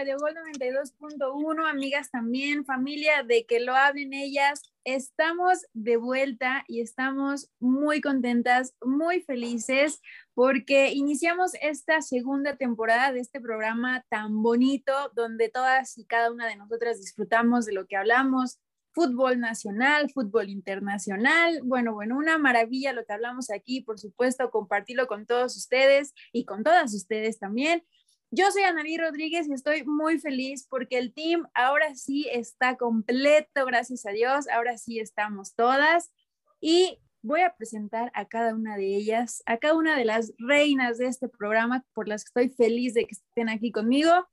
Radio Gol 92.1, amigas también, familia de que lo hablen ellas. Estamos de vuelta y estamos muy contentas, muy felices porque iniciamos esta segunda temporada de este programa tan bonito donde todas y cada una de nosotras disfrutamos de lo que hablamos, fútbol nacional, fútbol internacional. Bueno, bueno, una maravilla lo que hablamos aquí, por supuesto, compartirlo con todos ustedes y con todas ustedes también. Yo soy Analí Rodríguez y estoy muy feliz porque el team ahora sí está completo, gracias a Dios, ahora sí estamos todas y voy a presentar a cada una de ellas, a cada una de las reinas de este programa por las que estoy feliz de que estén aquí conmigo.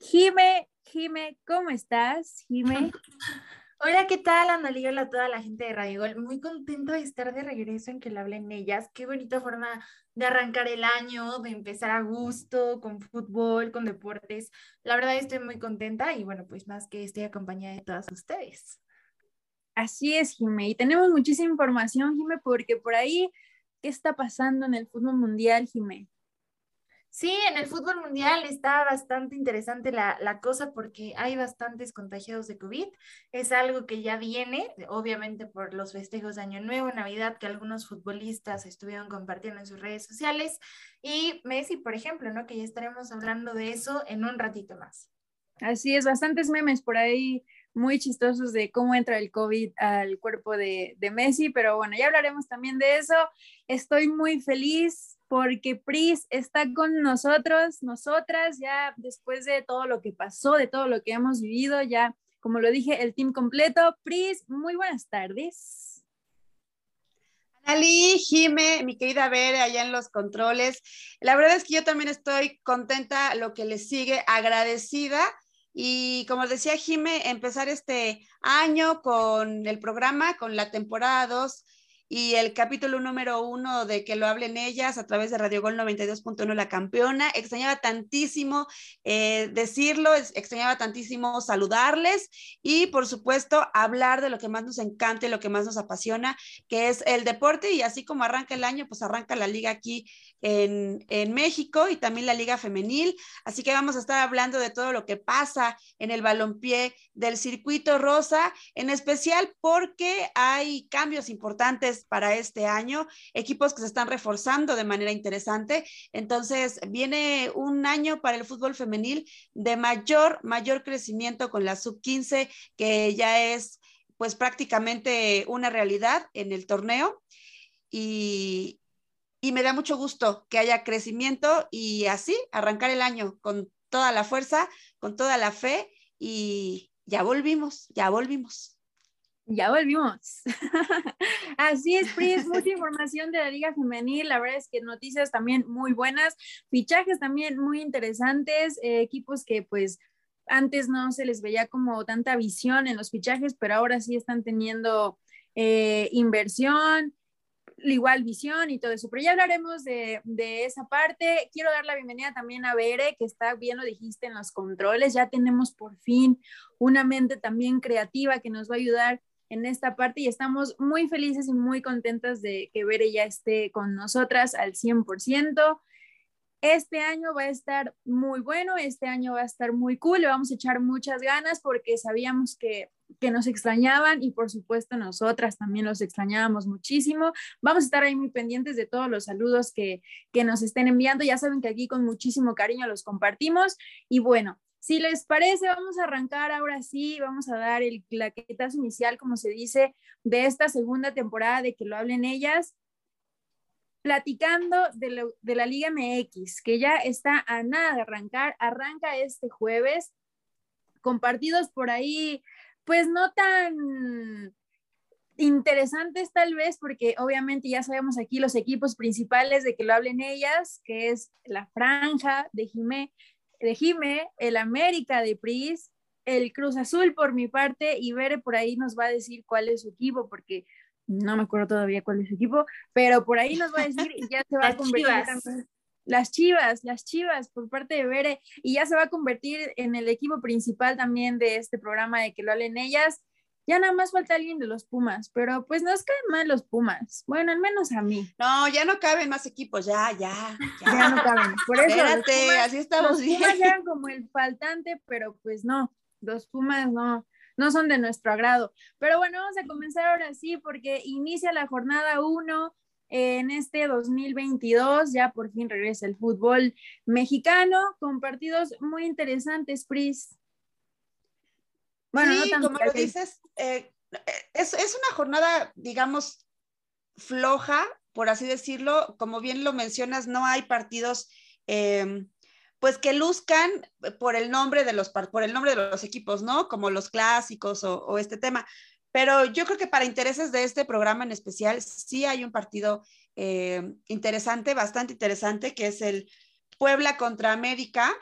Jime, Jime, ¿cómo estás? Jime. Hola, ¿qué tal, Analí? Hola a toda la gente de Radio Gol. Muy contento de estar de regreso en que le hablen ellas. Qué bonita forma de arrancar el año, de empezar a gusto, con fútbol, con deportes. La verdad estoy muy contenta y bueno, pues más que estoy acompañada de todas ustedes. Así es, Jime. Y tenemos muchísima información, Jime, porque por ahí, ¿qué está pasando en el fútbol mundial, Jime? Sí, en el fútbol mundial está bastante interesante la, la, cosa porque hay bastantes contagiados de COVID. Es algo que ya viene, obviamente por los festejos de Año Nuevo, Navidad, que algunos futbolistas estuvieron compartiendo en sus redes sociales. Y Messi, por ejemplo, ¿no? Que ya estaremos hablando de eso en un ratito más. Así es, bastantes memes por ahí muy chistosos de cómo entra el COVID al cuerpo de, de Messi, pero bueno, ya hablaremos también de eso. Estoy muy feliz porque Pris está con nosotros, nosotras, ya después de todo lo que pasó, de todo lo que hemos vivido, ya, como lo dije, el team completo. Pris, muy buenas tardes. Ali, Jime, mi querida Bere, allá en los controles. La verdad es que yo también estoy contenta, lo que le sigue, agradecida. Y como decía Jime, empezar este año con el programa, con la temporada 2 y el capítulo número uno de que lo hablen ellas a través de Radio Gol 92.1 La Campeona. Extrañaba tantísimo eh, decirlo, extrañaba tantísimo saludarles y por supuesto hablar de lo que más nos encanta y lo que más nos apasiona, que es el deporte y así como arranca el año, pues arranca la liga aquí en, en México y también la liga femenil. Así que vamos a estar hablando de todo lo que pasa en el balompié del circuito rosa, en especial porque hay cambios importantes para este año, equipos que se están reforzando de manera interesante. Entonces, viene un año para el fútbol femenil de mayor, mayor crecimiento con la sub-15, que ya es pues prácticamente una realidad en el torneo. Y, y me da mucho gusto que haya crecimiento y así arrancar el año con toda la fuerza, con toda la fe y ya volvimos, ya volvimos. Ya volvimos. Así es, Pris, mucha información de la Liga Femenil. La verdad es que noticias también muy buenas, fichajes también muy interesantes, eh, equipos que pues antes no se les veía como tanta visión en los fichajes, pero ahora sí están teniendo eh, inversión, igual visión y todo eso. Pero ya hablaremos de, de, esa parte. Quiero dar la bienvenida también a Bere, que está bien lo dijiste en los controles. Ya tenemos por fin una mente también creativa que nos va a ayudar en esta parte y estamos muy felices y muy contentas de que Bere ya esté con nosotras al 100%. Este año va a estar muy bueno, este año va a estar muy cool, le vamos a echar muchas ganas porque sabíamos que, que nos extrañaban y por supuesto nosotras también los extrañábamos muchísimo. Vamos a estar ahí muy pendientes de todos los saludos que, que nos estén enviando. Ya saben que aquí con muchísimo cariño los compartimos y bueno, si les parece, vamos a arrancar ahora sí, vamos a dar el claquetazo inicial, como se dice, de esta segunda temporada de que lo hablen ellas, platicando de, de la Liga MX, que ya está a nada de arrancar, arranca este jueves, con partidos por ahí, pues no tan interesantes tal vez, porque obviamente ya sabemos aquí los equipos principales de que lo hablen ellas, que es la franja de Jimé, de Jime, el América de Pris, el Cruz Azul por mi parte y Bere por ahí nos va a decir cuál es su equipo porque no me acuerdo todavía cuál es su equipo, pero por ahí nos va a decir y ya se va a convertir en las Chivas, las Chivas por parte de Bere y ya se va a convertir en el equipo principal también de este programa de que lo hablen ellas. Ya nada más falta alguien de los Pumas, pero pues nos caen mal los Pumas. Bueno, al menos a mí. No, ya no caben más equipos, ya, ya. Ya, no caben. Por eso. Espérate, así estamos los Pumas eran como el faltante, pero pues no, los Pumas no, no son de nuestro agrado. Pero bueno, vamos a comenzar ahora sí, porque inicia la jornada 1 en este 2022 ya por fin regresa el fútbol mexicano con partidos muy interesantes, Pris. Bueno, sí, como lo dices, eh, es, una jornada, digamos, floja, por así decirlo. Como bien lo mencionas, no hay partidos em, pues que luzcan por el nombre de los por el nombre de los equipos, ¿no? Como los clásicos o este tema. Pero yo creo que para intereses de este programa en especial, sí hay un partido eh, interesante, bastante interesante, que es el Puebla contra América,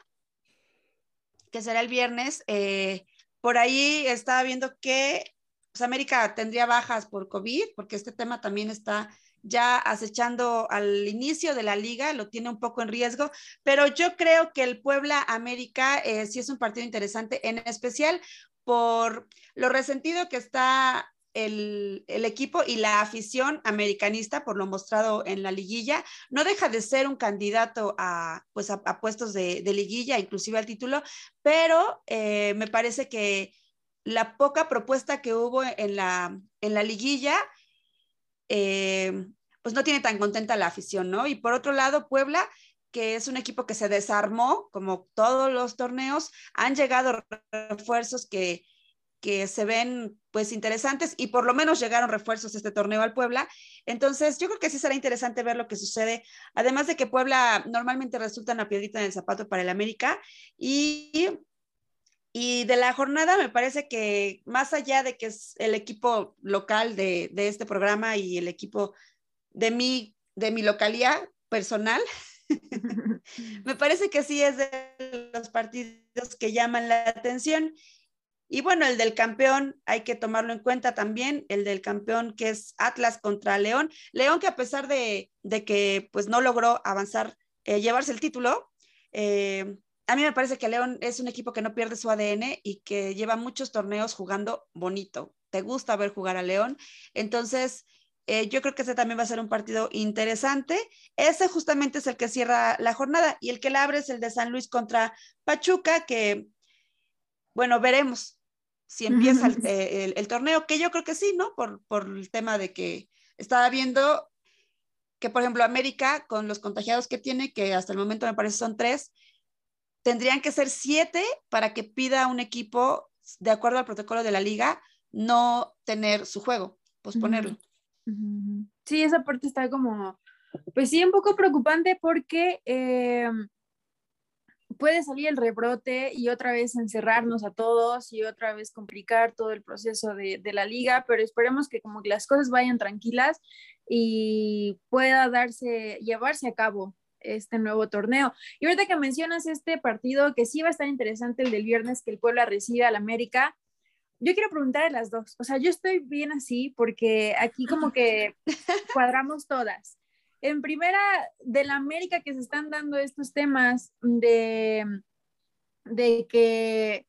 que será el viernes. Eh, por ahí estaba viendo que América tendría bajas por COVID, porque este tema también está ya acechando al inicio de la liga, lo tiene un poco en riesgo, pero yo creo que el Puebla América eh, sí es un partido interesante, en especial por lo resentido que está el, equipo y la afición americanista por lo mostrado en la liguilla. No deja de ser un candidato a, pues a, puestos de, liguilla, inclusive al título, pero eh, me parece que la poca propuesta que hubo en la, en la liguilla, eh, pues no tiene tan contenta la afición, ¿no? Y por otro lado, Puebla que es un equipo que se desarmó, como todos los torneos, han llegado refuerzos que, que se ven pues interesantes y por lo menos llegaron refuerzos este torneo al Puebla. Entonces, yo creo que sí será interesante ver lo que sucede, además de que Puebla normalmente resulta una piedrita en el zapato para el América y y de la jornada me parece que más allá de que es el equipo local de, de este programa y el equipo de mi, de mi localidad personal, Me parece que sí es de los partidos que llaman la atención. Y bueno, el del campeón hay que tomarlo en cuenta también, el del campeón que es Atlas contra León. León que a pesar de, que pues no logró avanzar, eh, llevarse el título, eh, a mí me parece que León es un equipo que no pierde su ADN y que lleva muchos torneos jugando bonito. Te gusta ver jugar a León. Entonces, eh, yo creo que ese también va a ser un partido interesante. Ese justamente es el que cierra la jornada y el que la abre es el de San Luis contra Pachuca, que, bueno, veremos si empieza eh, el, torneo, que yo creo que sí, ¿no? Por, por el tema de que estaba viendo que, por ejemplo, América, con los contagiados que tiene, que hasta el momento me parece son tres, tendrían que ser siete para que pida un equipo, de acuerdo al protocolo de la liga, no tener su juego, posponerlo. Sí, esa parte está como, pues sí, un poco preocupante porque eh, puede salir el rebrote y otra vez encerrarnos a todos y otra vez complicar todo el proceso de, la liga, pero esperemos que como que las cosas vayan tranquilas y pueda darse, llevarse a cabo este nuevo torneo. Y ahorita que mencionas este partido, que sí va a estar interesante el del viernes, que el Puebla recibe al América, yo quiero preguntar a las dos. O sea, yo estoy bien así porque aquí como que cuadramos todas. En primera, de la América que se están dando estos temas de, de que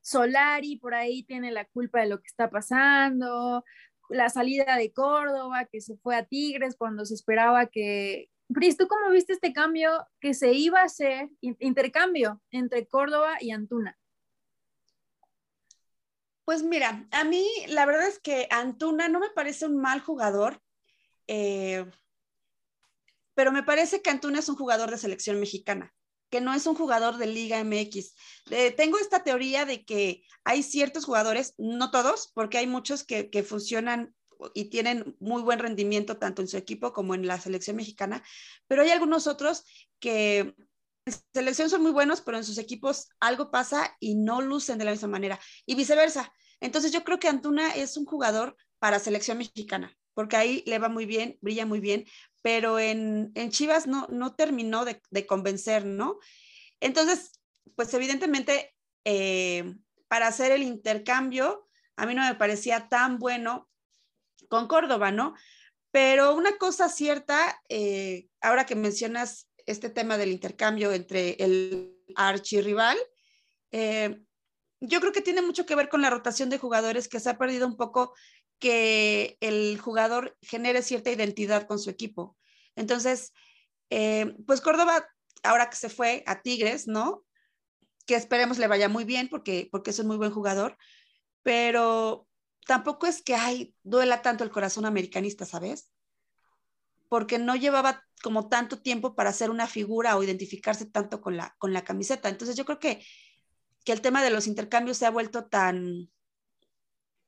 Solari por ahí tiene la culpa de lo que está pasando, la salida de Córdoba, que se fue a Tigres cuando se esperaba que... Pris, ¿tú cómo viste este cambio que se iba a hacer, intercambio entre Córdoba y Antuna? Pues mira, a mí la verdad es que Antuna no me parece un mal jugador, eh, pero me parece que Antuna es un jugador de selección mexicana, que no es un jugador de Liga MX. Tengo esta teoría de que hay ciertos jugadores, no todos, porque hay muchos que, que funcionan y tienen muy buen rendimiento tanto en su equipo como en la selección mexicana, pero hay algunos otros que en selección son muy buenos, pero en sus equipos algo pasa y no lucen de la misma manera. Y viceversa. Entonces yo creo que Antuna es un jugador para selección mexicana, porque ahí le va muy bien, brilla muy bien, pero en, Chivas no, no terminó de, convencer, ¿no? Entonces, pues evidentemente, eh, para hacer el intercambio, a mí no me parecía tan bueno con Córdoba, ¿no? Pero una cosa cierta, eh, ahora que mencionas este tema del intercambio entre el archirrival, eh, yo creo que tiene mucho que ver con la rotación de jugadores que se ha perdido un poco que el jugador genere cierta identidad con su equipo. Entonces, eh, pues Córdoba, ahora que se fue a Tigres, ¿no? Que esperemos le vaya muy bien porque, porque es un muy buen jugador, pero tampoco es que ay, duela tanto el corazón americanista, ¿sabes? Porque no llevaba como tanto tiempo para hacer una figura o identificarse tanto con la, con la camiseta. Entonces yo creo que, que el tema de los intercambios se ha vuelto tan,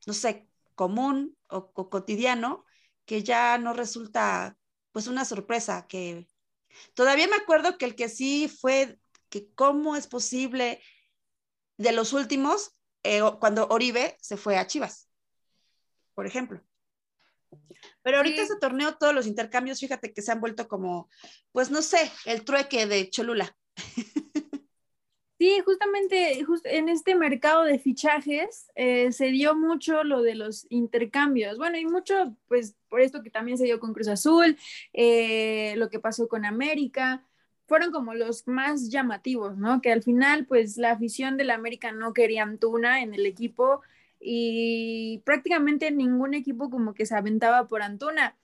no sé, común o, cotidiano que ya no resulta pues una sorpresa que todavía me acuerdo que el que sí fue que cómo es posible de los últimos eh, cuando Oribe se fue a Chivas por ejemplo. Pero ahorita ese torneo, todos los intercambios, fíjate que se han vuelto como, pues no sé, el trueque de Cholula. Sí, justamente en este mercado de fichajes eh, se dio mucho lo de los intercambios. Bueno, y mucho, pues por esto que también se dio con Cruz Azul, eh, lo que pasó con América, fueron como los más llamativos, ¿no? Que al final, pues la afición del América no quería Antuna en el equipo y prácticamente ningún equipo como que se aventaba por Antuna.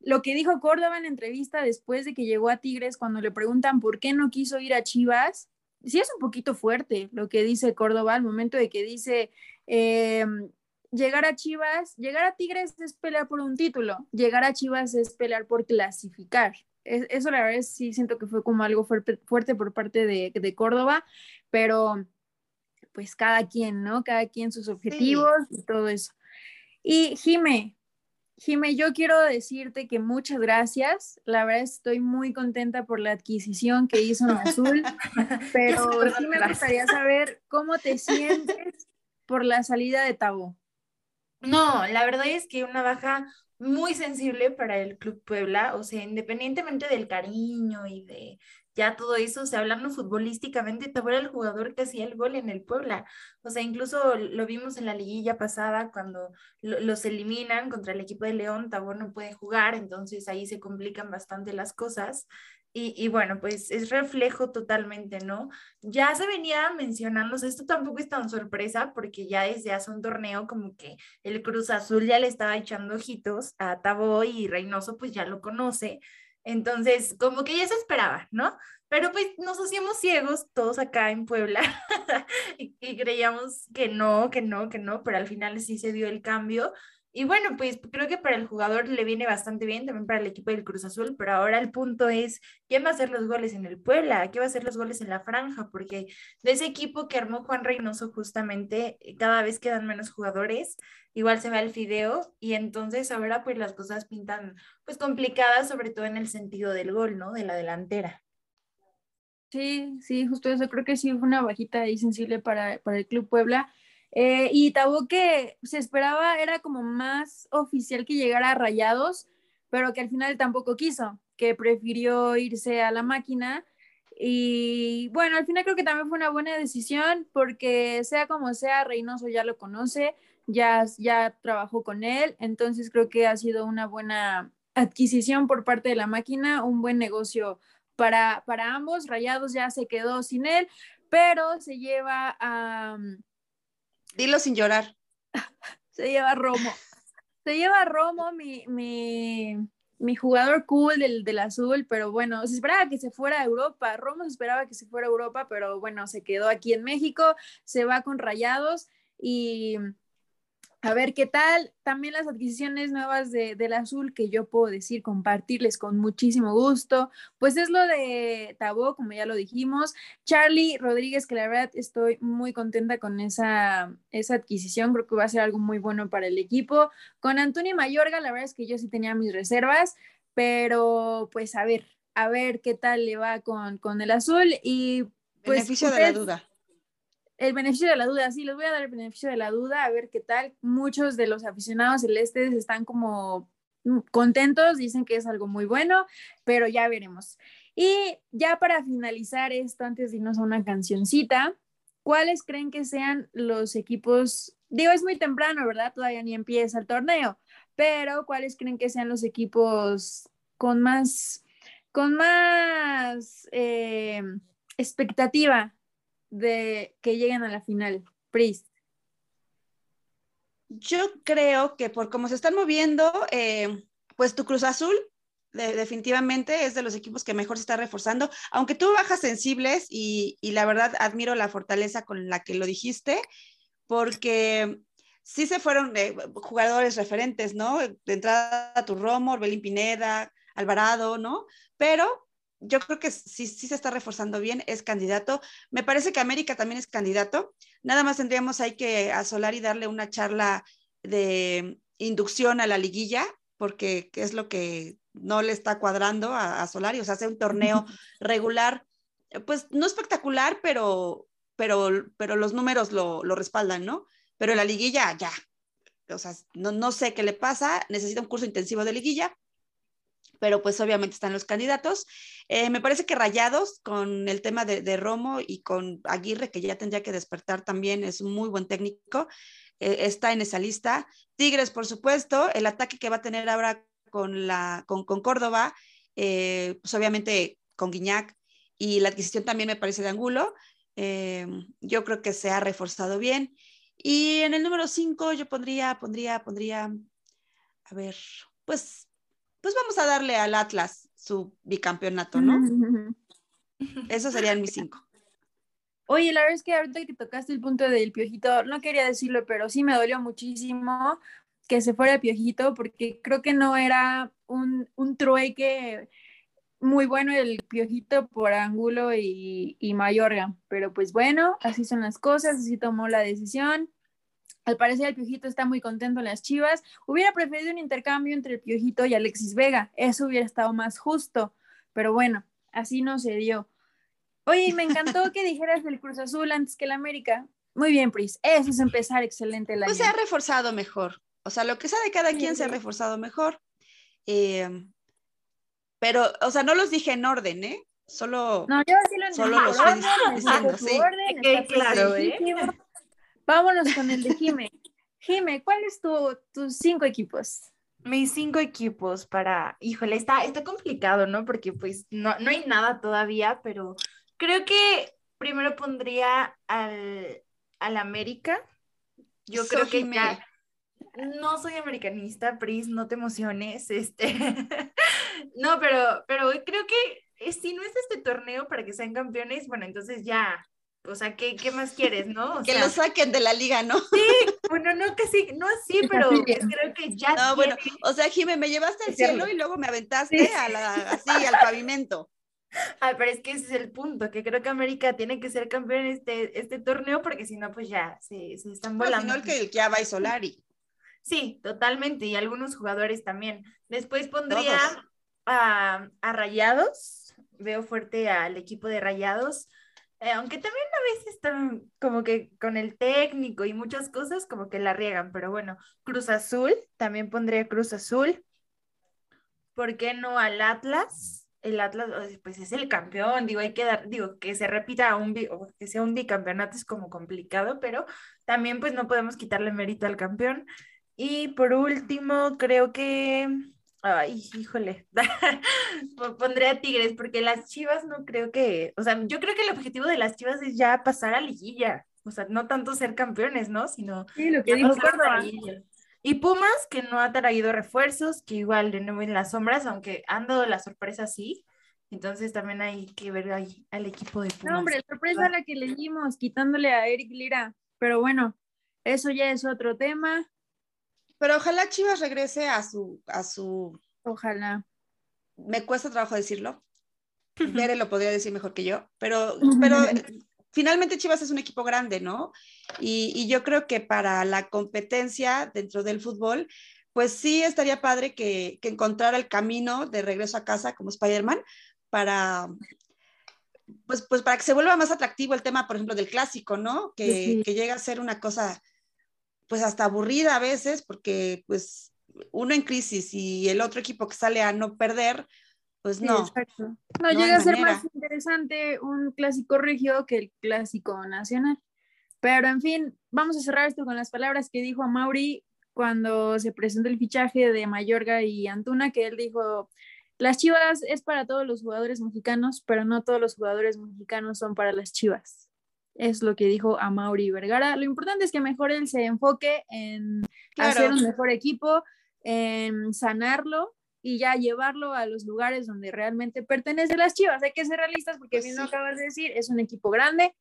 Lo que dijo Córdoba en entrevista después de que llegó a Tigres, cuando le preguntan por qué no quiso ir a Chivas, sí es un poquito fuerte lo que dice Córdoba al momento de que dice, eh, llegar a Chivas, llegar a Tigres es pelear por un título, llegar a Chivas es pelear por clasificar. eso la verdad sí siento que fue como algo fuerte, fuerte por parte de, de Córdoba, pero pues cada quien, ¿no? Cada quien sus objetivos y todo eso. Y Jime, Jime, yo quiero decirte que muchas gracias. La verdad estoy muy contenta por la adquisición que hizo en Azul, pero sí me gustaría saber cómo te sientes por la salida de Tabo. No, la verdad es que una baja muy sensible para el Club Puebla, o sea, independientemente del cariño y de ya todo eso, o sea, hablando futbolísticamente, Tabor era el jugador que hacía el gol en el Puebla. O sea, incluso lo vimos en la liguilla pasada cuando los eliminan contra el equipo de León, Tabor no puede jugar, entonces ahí se complican bastante las cosas. Y, y, bueno, pues es reflejo totalmente, ¿no? Ya se venía mencionando, esto tampoco es tan sorpresa porque ya desde hace un torneo como que el Cruz Azul ya le estaba echando ojitos a Tabo y Reynoso pues ya lo conoce, entonces, como que ya se esperaba, ¿no? Pero pues nos hacíamos ciegos todos acá en Puebla y, creíamos que no, que no, que no, pero al final sí se dio el cambio. Y bueno, pues creo que para el jugador le viene bastante bien, también para el equipo del Cruz Azul, pero ahora el punto es, ¿quién va a hacer los goles en el Puebla? ¿Quién va a hacer los goles en la franja? Porque de ese equipo que armó Juan Reynoso justamente, cada vez quedan menos jugadores igual se ve el fideo y entonces ahora pues las cosas pintan pues complicadas, sobre todo en el sentido del gol, ¿no? De la delantera. Sí, sí, justo eso, creo que sí fue una bajita ahí sensible para, el Club Puebla. Eh, y Tabo que se esperaba era como más oficial que llegara a Rayados, pero que al final tampoco quiso, que prefirió irse a la máquina. Y bueno, al final creo que también fue una buena decisión porque sea como sea, Reynoso ya lo conoce, ya, ya trabajó con él, entonces creo que ha sido una buena adquisición por parte de la máquina, un buen negocio para, para ambos. Rayados ya se quedó sin él, pero se lleva a... Dilo sin llorar. se lleva Romo. Se lleva Romo, mi, mi, jugador cool del, del, azul, pero bueno, se esperaba que se fuera a Europa. Romo se esperaba que se fuera a Europa, pero bueno, se quedó aquí en México, se va con Rayados y a ver qué tal. También las adquisiciones nuevas de, del azul que yo puedo decir, compartirles con muchísimo gusto. Pues es lo de Tabó, como ya lo dijimos. Charlie Rodríguez, que la verdad estoy muy contenta con esa, esa adquisición. Creo que va a ser algo muy bueno para el equipo. Con Antonio Mayorga, la verdad es que yo sí tenía mis reservas, pero pues a ver, a ver qué tal le va con, con el azul. Y pues. Beneficio de la duda el beneficio de la duda, sí, les voy a dar el beneficio de la duda, a ver qué tal. Muchos de los aficionados celestes están como mm, contentos, dicen que es algo muy bueno, pero ya veremos. Y ya para finalizar esto, antes de irnos a una cancioncita, ¿cuáles creen que sean los equipos? Digo, es muy temprano, ¿verdad? Todavía ni empieza el torneo, pero ¿cuáles creen que sean los equipos con más, con más eh, expectativa de que lleguen a la final. Pris. Yo creo que por cómo se están moviendo, eh, pues tu Cruz Azul definitivamente es de los equipos que mejor se está reforzando, aunque tuvo bajas sensibles y, la verdad admiro la fortaleza con la que lo dijiste, porque sí se fueron eh, jugadores referentes, ¿no? De entrada tu Romo, Orbelín Pineda, Alvarado, ¿no? Pero yo creo que sí, sí se está reforzando bien, es candidato. Me parece que América también es candidato. Nada más tendríamos ahí que asolar y darle una charla de inducción a la liguilla, porque es lo que no le está cuadrando a, Solari, o sea, hace un torneo regular, pues no espectacular, pero, pero, pero los números lo, lo respaldan, ¿no? Pero la liguilla ya, o sea, no, no sé qué le pasa, necesita un curso intensivo de liguilla, pero pues obviamente están los candidatos. Eh, me parece que Rayados, con el tema de, Romo y con Aguirre, que ya tendría que despertar también, es un muy buen técnico, eh, está en esa lista. Tigres, por supuesto, el ataque que va a tener ahora con, la, con, Córdoba, eh, pues obviamente con Guiñac y la adquisición también me parece de Angulo. yo creo que se ha reforzado bien. Y en el número 5 yo pondría, pondría, pondría, a ver, pues pues vamos a darle al Atlas su bicampeonato, ¿no? Eso serían mis cinco. Oye, la verdad es que ahorita que tocaste el punto del piojito, no quería decirlo, pero sí me dolió muchísimo que se fuera el piojito, porque creo que no era un, un trueque muy bueno el piojito por Angulo y, y Mayorga. Pero pues bueno, así son las cosas, así tomó la decisión. Al parecer el Piojito está muy contento en las Chivas. Hubiera preferido un intercambio entre el Piojito y Alexis Vega. Eso hubiera estado más justo. Pero bueno, así no se dio. Oye, me encantó que dijeras el Cruz Azul antes que el América. Muy bien, Pris. Eso es empezar excelente el Pues se ha reforzado mejor. O sea, lo que sabe cada quien se ha reforzado mejor. Em, pero, o sea, no los dije en orden, ¿eh? Solo, no, yo sí lo solo los estoy diciendo, sí. claro, ¿eh? Vámonos con el de Jime. Jime, ¿cuáles tu, tus cinco equipos? Mis cinco equipos para, híjole, está, está complicado, ¿no? Porque pues no, no hay nada todavía, pero creo que primero pondría al, al América. Yo creo que ya, no soy americanista, Pris, no te emociones, este, no, pero, pero creo que si no es este torneo para que sean campeones, bueno, entonces ya, o sea, ¿qué, qué más quieres, no? que lo saquen de la liga, ¿no? Sí, bueno, no que sí, no así, pero creo que ya. No, bueno, o sea, Jimé, me llevaste al cielo y luego me aventaste a la, así al pavimento. Ah, pero es que ese es el punto, que creo que América tiene que ser campeón en este, este torneo, porque si no, pues ya se, se están volando. No, si no, el que, el que ya va y Solari. Sí, totalmente, y algunos jugadores también. Después pondría a, a Rayados, veo fuerte al equipo de Rayados. Eh, aunque también a veces están como que con el técnico y muchas cosas como que la riegan, pero bueno, Cruz Azul, también pondría Cruz Azul. ¿Por qué no al Atlas? El Atlas, pues es el campeón, digo, hay que dar, digo, que se repita un, que sea un bicampeonato es como complicado, pero también pues no podemos quitarle mérito al campeón. Y por último, creo que Ay, híjole. Pondré a Tigres porque las Chivas no creo que, o sea, yo creo que el objetivo de las Chivas es ya pasar a liguilla, o sea, no tanto ser campeones, ¿no? Sino sí, lo que dijo Y Pumas que no ha traído refuerzos, que igual de nuevo en las sombras, aunque han dado la sorpresa sí. Entonces también hay que ver ahí al equipo de Pumas. No, hombre, sorpresa la que le dimos quitándole a Eric Lira, pero bueno, eso ya es otro tema. Pero ojalá Chivas regrese a su, a su. Ojalá. Me cuesta trabajo decirlo. Bere lo podría decir mejor que yo, pero, pero finalmente Chivas es un equipo grande, ¿no? Y, yo creo que para la competencia dentro del fútbol, pues sí estaría padre que, que encontrara el camino de regreso a casa como Spider-Man para, pues, pues para que se vuelva más atractivo el tema, por ejemplo, del clásico, ¿no? Que, que llega a ser una cosa pues hasta aburrida a veces, porque pues uno en crisis y el otro equipo que sale a no perder, pues no. no, llega a ser más interesante un clásico regio que el clásico nacional. Pero en fin, vamos a cerrar esto con las palabras que dijo a Mauri cuando se presentó el fichaje de Mayorga y Antuna, que él dijo, las Chivas es para todos los jugadores mexicanos, pero no todos los jugadores mexicanos son para las Chivas. Es lo que dijo a Mauri Vergara. Lo importante es que mejor él se enfoque en hacer un mejor equipo, en sanarlo y ya llevarlo a los lugares donde realmente pertenece las Chivas. Hay que ser realistas porque pues bien lo acabas de decir, es un equipo grande,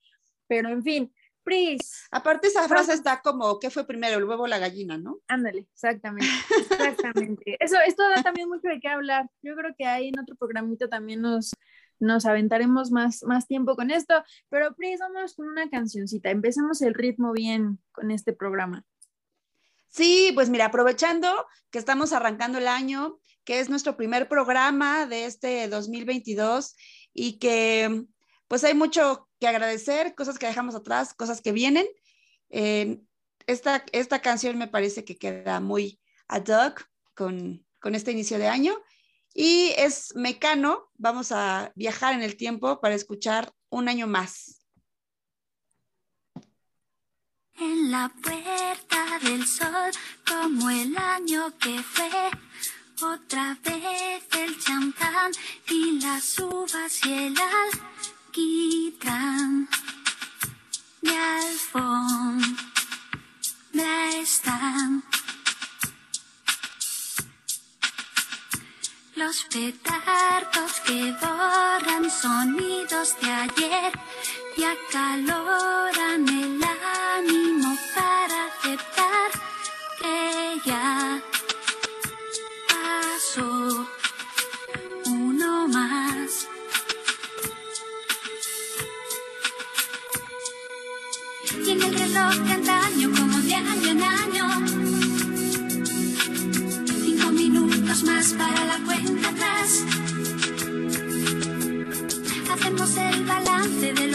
pero en fin, Pris. Aparte esa frase está como, ¿qué fue primero, el huevo o la gallina, no? Ándale, exactamente, exactamente. Eso, esto da también mucho de qué hablar. Yo creo que ahí en otro programito también nos, nos aventaremos más, más tiempo con esto, pero Pris, vamos con una cancioncita, empecemos el ritmo bien con este programa. Sí, pues mira, aprovechando que estamos arrancando el año, que es nuestro primer programa de este 2022 y que pues hay mucho que agradecer, cosas que dejamos atrás, cosas que vienen. esta, esta canción me parece que queda muy ad hoc con, con este inicio de año y es Mecano. Vamos a viajar en el tiempo para escuchar un año más. En la puerta del sol, como el año que fue, otra vez el champán y las uvas y el alquitrán. Y al fondo están Los petardos que borran sonidos de ayer y acaloran el ánimo para aceptar que ya pasó uno más. Y en el reloj de antaño como de año en año para la cuenta atrás. Hacemos el balance de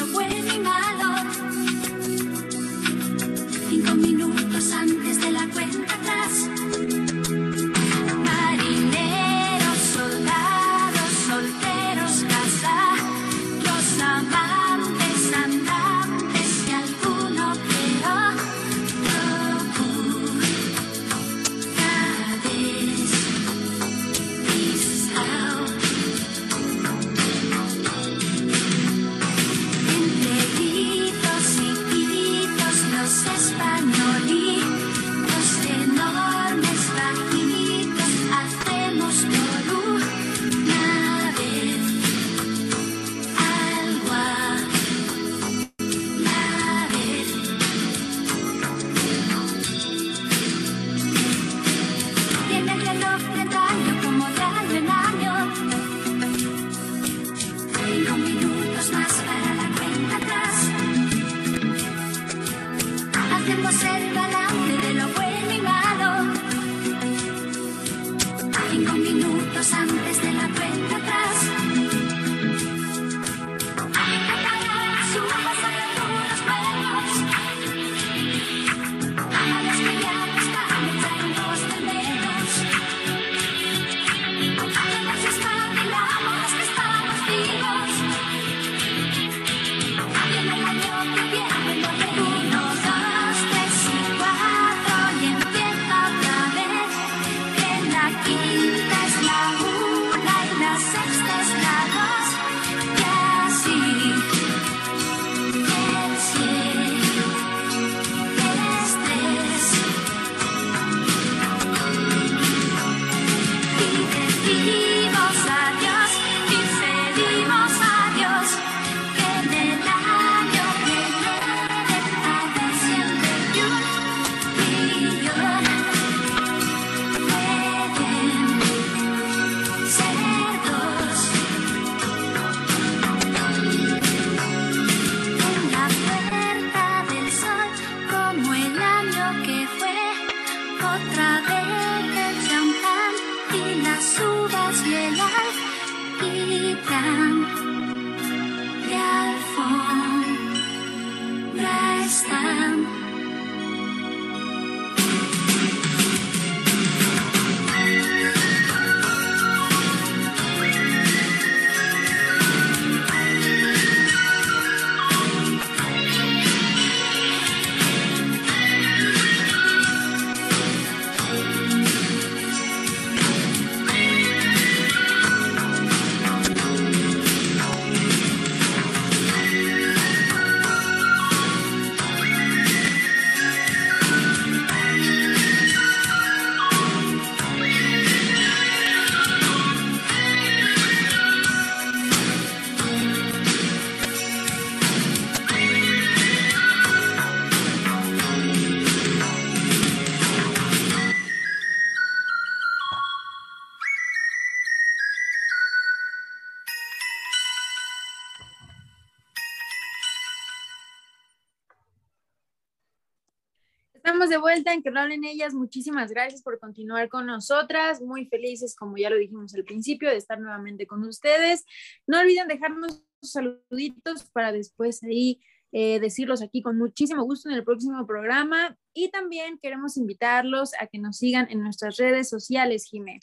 Estamos de vuelta en que hablen ellas. Muchísimas gracias por continuar con nosotras. Muy felices, como ya lo dijimos al principio, de estar nuevamente con ustedes. No olviden dejarnos saluditos para después ahí eh, decirlos aquí con muchísimo gusto en el próximo programa. Y también queremos invitarlos a que nos sigan en nuestras redes sociales, Jimé.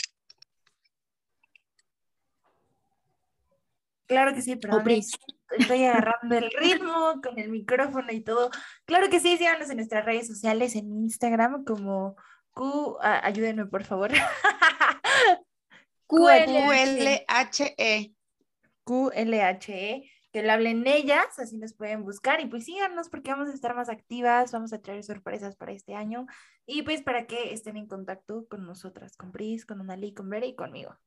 Claro que sí, pero estoy agarrando el ritmo con el micrófono y todo. Claro que sí, síganos en nuestras redes sociales, en Instagram como Q, ayúdenme por favor. QLHE. QLHE, que lo hablen ellas, así nos pueden buscar y pues síganos porque vamos a estar más activas, vamos a traer sorpresas para este año y pues para que estén en contacto con nosotras, con Pris, con Anali, con Vera y conmigo.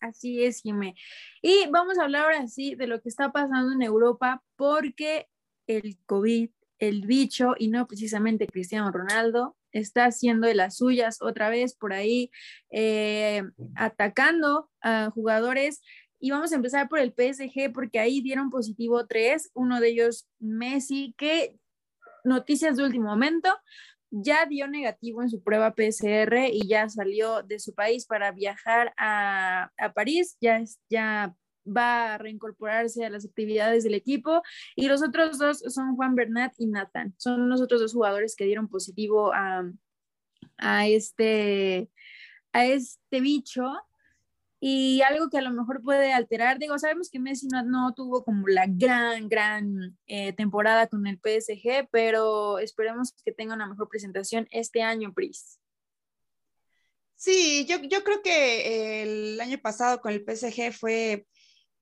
Así es, Jimé. Y vamos a hablar ahora sí de lo que está pasando en Europa porque el COVID, el bicho y no precisamente Cristiano Ronaldo está haciendo de las suyas otra vez por ahí, eh, atacando a jugadores. Y vamos a empezar por el PSG porque ahí dieron positivo tres, uno de ellos Messi, que noticias de último momento, ya dio negativo en su prueba PCR y ya salió de su país para viajar a, París, ya, ya va a reincorporarse a las actividades del equipo. Y los otros dos son Juan Bernat y Nathan, son los otros dos jugadores que dieron positivo a, a este, a este bicho y algo que a lo mejor puede alterar, digo, sabemos que Messi no, tuvo como la gran, gran eh, temporada con el PSG, pero esperemos que tenga una mejor presentación este año, Pris. Sí, yo, yo creo que el año pasado con el PSG fue,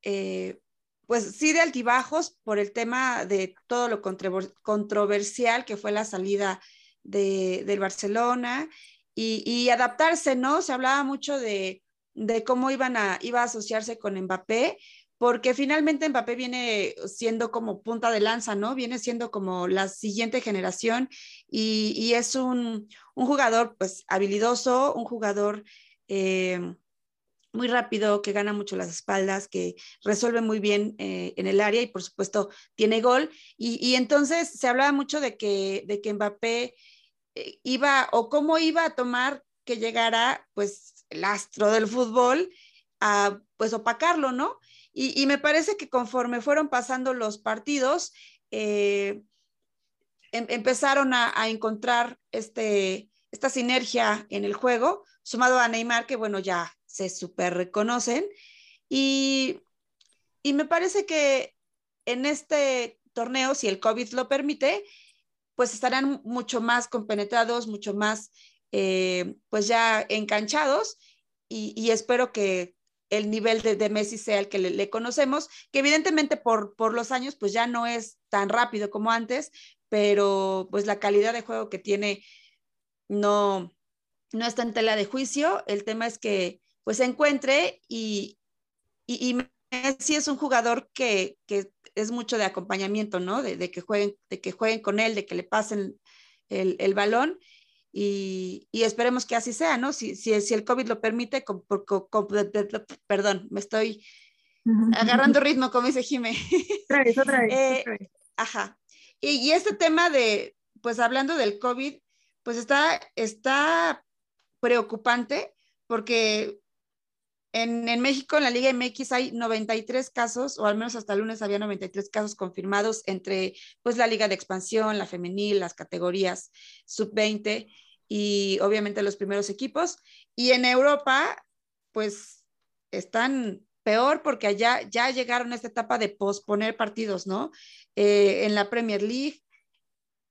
eh, pues sí, de altibajos por el tema de todo lo controversial que fue la salida de, del Barcelona y, y adaptarse, ¿no? Se hablaba mucho de de cómo iban a, iba a asociarse con Mbappé, porque finalmente Mbappé viene siendo como punta de lanza, ¿no? Viene siendo como la siguiente generación y, es un, jugador pues habilidoso, un jugador eh, muy rápido, que gana mucho las espaldas, que resuelve muy bien eh, en el área y por supuesto tiene gol. Y, entonces se hablaba mucho de que, de que Mbappé eh, iba o cómo iba a tomar que llegara pues el astro del fútbol, a pues opacarlo, ¿no? Y, me parece que conforme fueron pasando los partidos, eh, em, empezaron a, encontrar este, esta sinergia en el juego, sumado a Neymar, que bueno, ya se super reconocen. Y, y me parece que en este torneo, si el COVID lo permite, pues estarán mucho más compenetrados, mucho más eh, pues ya enganchados y, espero que el nivel de, Messi sea el que le, conocemos, que evidentemente por, por los años pues ya no es tan rápido como antes, pero pues la calidad de juego que tiene no, no está en tela de juicio. El tema es que pues se encuentre y, y, Messi es un jugador que, que, es mucho de acompañamiento, ¿no? De, que jueguen, de que jueguen con él, de que le pasen el, el balón y, esperemos que así sea, ¿no? Si, si, si el COVID lo permite, perdón, me estoy agarrando ritmo, como dice Jime. Otra vez, otra vez, eh, Ajá. Y, y, este tema de, pues hablando del COVID, pues está, está preocupante porque en, en, México, en la Liga MX, hay 93 casos, o al menos hasta el lunes había 93 casos confirmados entre pues, la Liga de Expansión, la Femenil, las categorías sub-20 y obviamente los primeros equipos. Y en Europa, pues están peor porque allá ya llegaron a esta etapa de posponer partidos, ¿no? Eh, en la Premier League,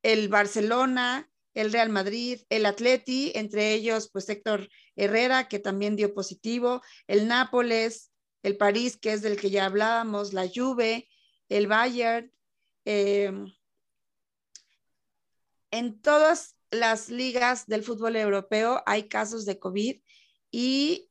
el Barcelona, el Real Madrid, el Atleti, entre ellos, pues Héctor Herrera, que también dio positivo, el Nápoles, el París, que es del que ya hablábamos, la Juve, el Bayern. Eh, en todas las ligas del fútbol europeo hay casos de COVID y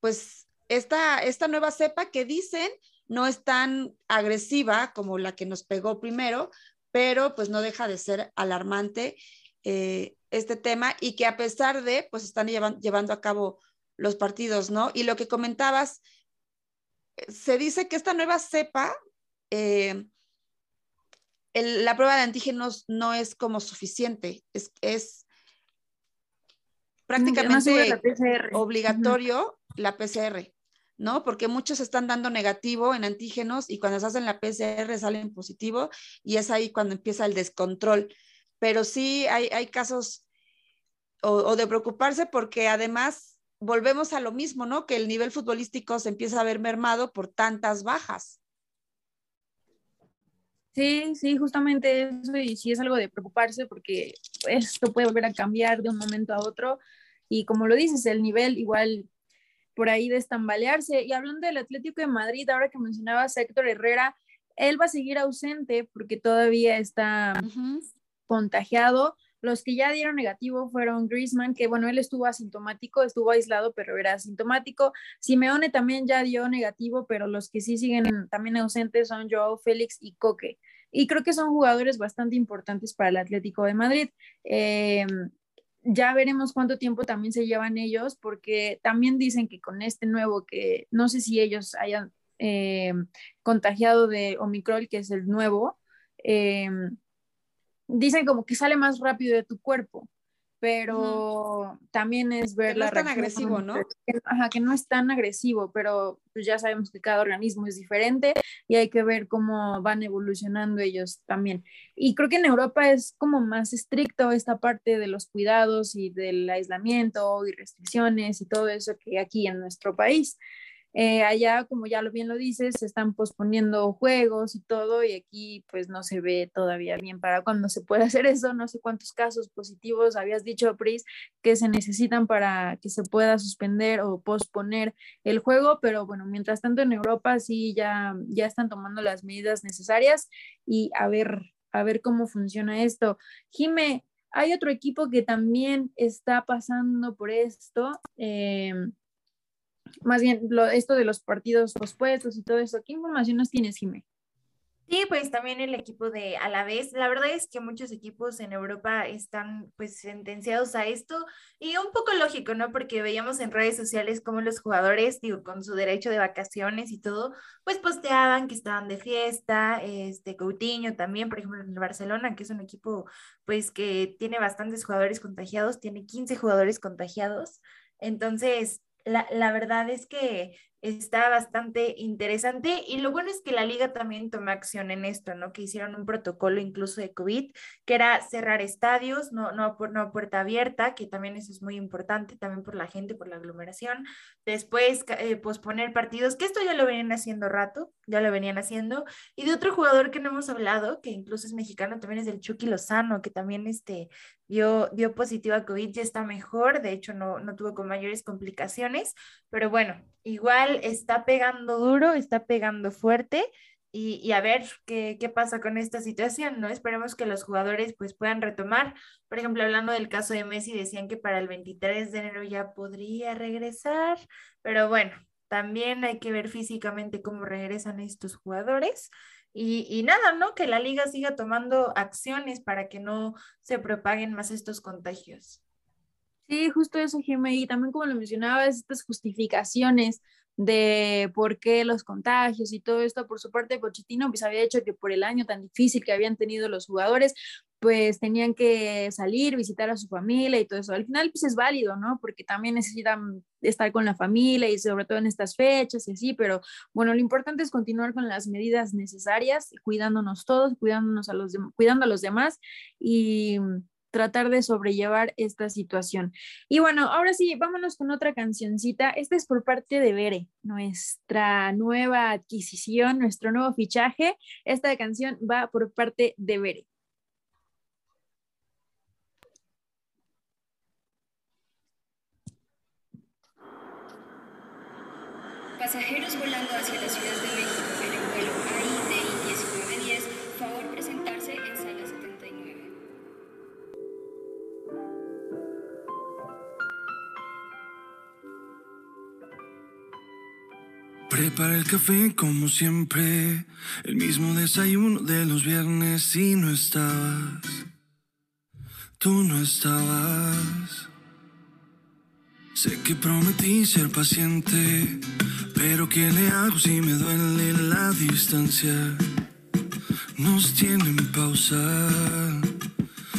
pues esta, esta nueva cepa que dicen no es tan agresiva como la que nos pegó primero, pero pues no deja de ser alarmante eh, este tema y que a pesar de, pues están llevando a cabo los partidos, ¿no? Y lo que comentabas, se dice que esta nueva cepa eh, la prueba de antígenos no es como suficiente, es, es prácticamente obligatorio la PCR, ¿no? Porque muchos están dando negativo en antígenos y cuando se hacen la PCR salen positivo y es ahí cuando empieza el descontrol. Pero sí hay, hay casos o, de preocuparse porque además volvemos a lo mismo, ¿no? Que el nivel futbolístico se empieza a ver mermado por tantas bajas. Sí, sí, justamente eso y sí es algo de preocuparse porque esto puede volver a cambiar de un momento a otro y como lo dices, el nivel igual por ahí de estambalearse. Y hablando del Atlético de Madrid, ahora que mencionabas a Héctor Herrera, él va a seguir ausente porque todavía está contagiado. Los que ya dieron negativo fueron Griezmann, que bueno, él estuvo asintomático, estuvo aislado, pero era asintomático. Simeone también ya dio negativo, pero los que sí siguen también ausentes son Joao Félix y Coque. Y creo que son jugadores bastante importantes para el Atlético de Madrid. Eh, ya veremos cuánto tiempo también se llevan ellos, porque también dicen que con este nuevo, que no sé si ellos hayan eh, contagiado de Omicron, que es el nuevo, eh, dicen como que sale más rápido de tu cuerpo, pero también es ver que no es tan agresivo, ¿no? ajá, que no es tan agresivo, pero pues ya sabemos que cada organismo es diferente y hay que ver cómo van evolucionando ellos también. Y creo que en Europa es como más estricto esta parte de los cuidados y del aislamiento y restricciones y todo eso que aquí en nuestro país. Eh, allá, como ya lo bien lo dices, se están posponiendo juegos y todo, y aquí pues no se ve todavía bien para cuando se puede hacer eso. No sé cuántos casos positivos habías dicho, Pris, que se necesitan para que se pueda suspender o posponer el juego, pero bueno, mientras tanto en Europa sí ya, ya están tomando las medidas necesarias y a ver, a ver cómo funciona esto. Jime, hay otro equipo que también está pasando por esto. Eh, más bien lo, esto de los partidos pospuestos y todo eso. ¿Qué información nos tienes, Jimé? Sí, pues también el equipo de Alavés. La verdad es que muchos equipos en Europa están pues sentenciados a esto y un poco lógico, ¿no? Porque veíamos en redes sociales cómo los jugadores, digo, con su derecho de vacaciones y todo, pues posteaban que estaban de fiesta, este Coutinho también, por ejemplo, en el Barcelona, que es un equipo pues que tiene bastantes jugadores contagiados, tiene 15 jugadores contagiados. Entonces, la, la, verdad es que está bastante interesante y lo bueno es que la liga también toma acción en esto, ¿no? Que hicieron un protocolo incluso de COVID, que era cerrar estadios, no, no, por, no puerta abierta, que también eso es muy importante, también por la gente, por la aglomeración. Después eh, posponer partidos, que esto ya lo venían haciendo rato, ya lo venían haciendo. Y de otro jugador que no hemos hablado, que incluso es mexicano, también es el Chucky Lozano, que también este, dio, dio positivo a COVID, ya está mejor, de hecho no, no tuvo con mayores complicaciones, pero bueno, igual está pegando duro, está pegando fuerte y, y, a ver qué, qué pasa con esta situación, ¿no? Esperemos que los jugadores pues puedan retomar. Por ejemplo, hablando del caso de Messi, decían que para el 23 de enero ya podría regresar, pero bueno, también hay que ver físicamente cómo regresan estos jugadores. Y, y, nada, ¿no? Que la liga siga tomando acciones para que no se propaguen más estos contagios. Sí, justo eso, Jimé, y también como lo mencionabas, estas justificaciones de por qué los contagios y todo esto, por su parte, Pochettino pues había hecho que por el año tan difícil que habían tenido los jugadores, pues tenían que salir, visitar a su familia y todo eso. Al final, pues es válido, ¿no? Porque también necesitan estar con la familia y sobre todo en estas fechas y así, pero bueno, lo importante es continuar con las medidas necesarias, cuidándonos todos, cuidándonos a los, cuidando a los demás y tratar de sobrellevar esta situación. Y bueno, ahora sí, vámonos con otra cancioncita. Esta es por parte de Bere, nuestra nueva adquisición, nuestro nuevo fichaje. Esta canción va por parte de Bere. Pasajeros volando hacia la Ciudad de México Prepara el café como siempre, el mismo desayuno de los viernes y no estabas, tú no estabas. Sé que prometí ser paciente, pero ¿qué le hago si me duele la distancia? nos tienen pausa.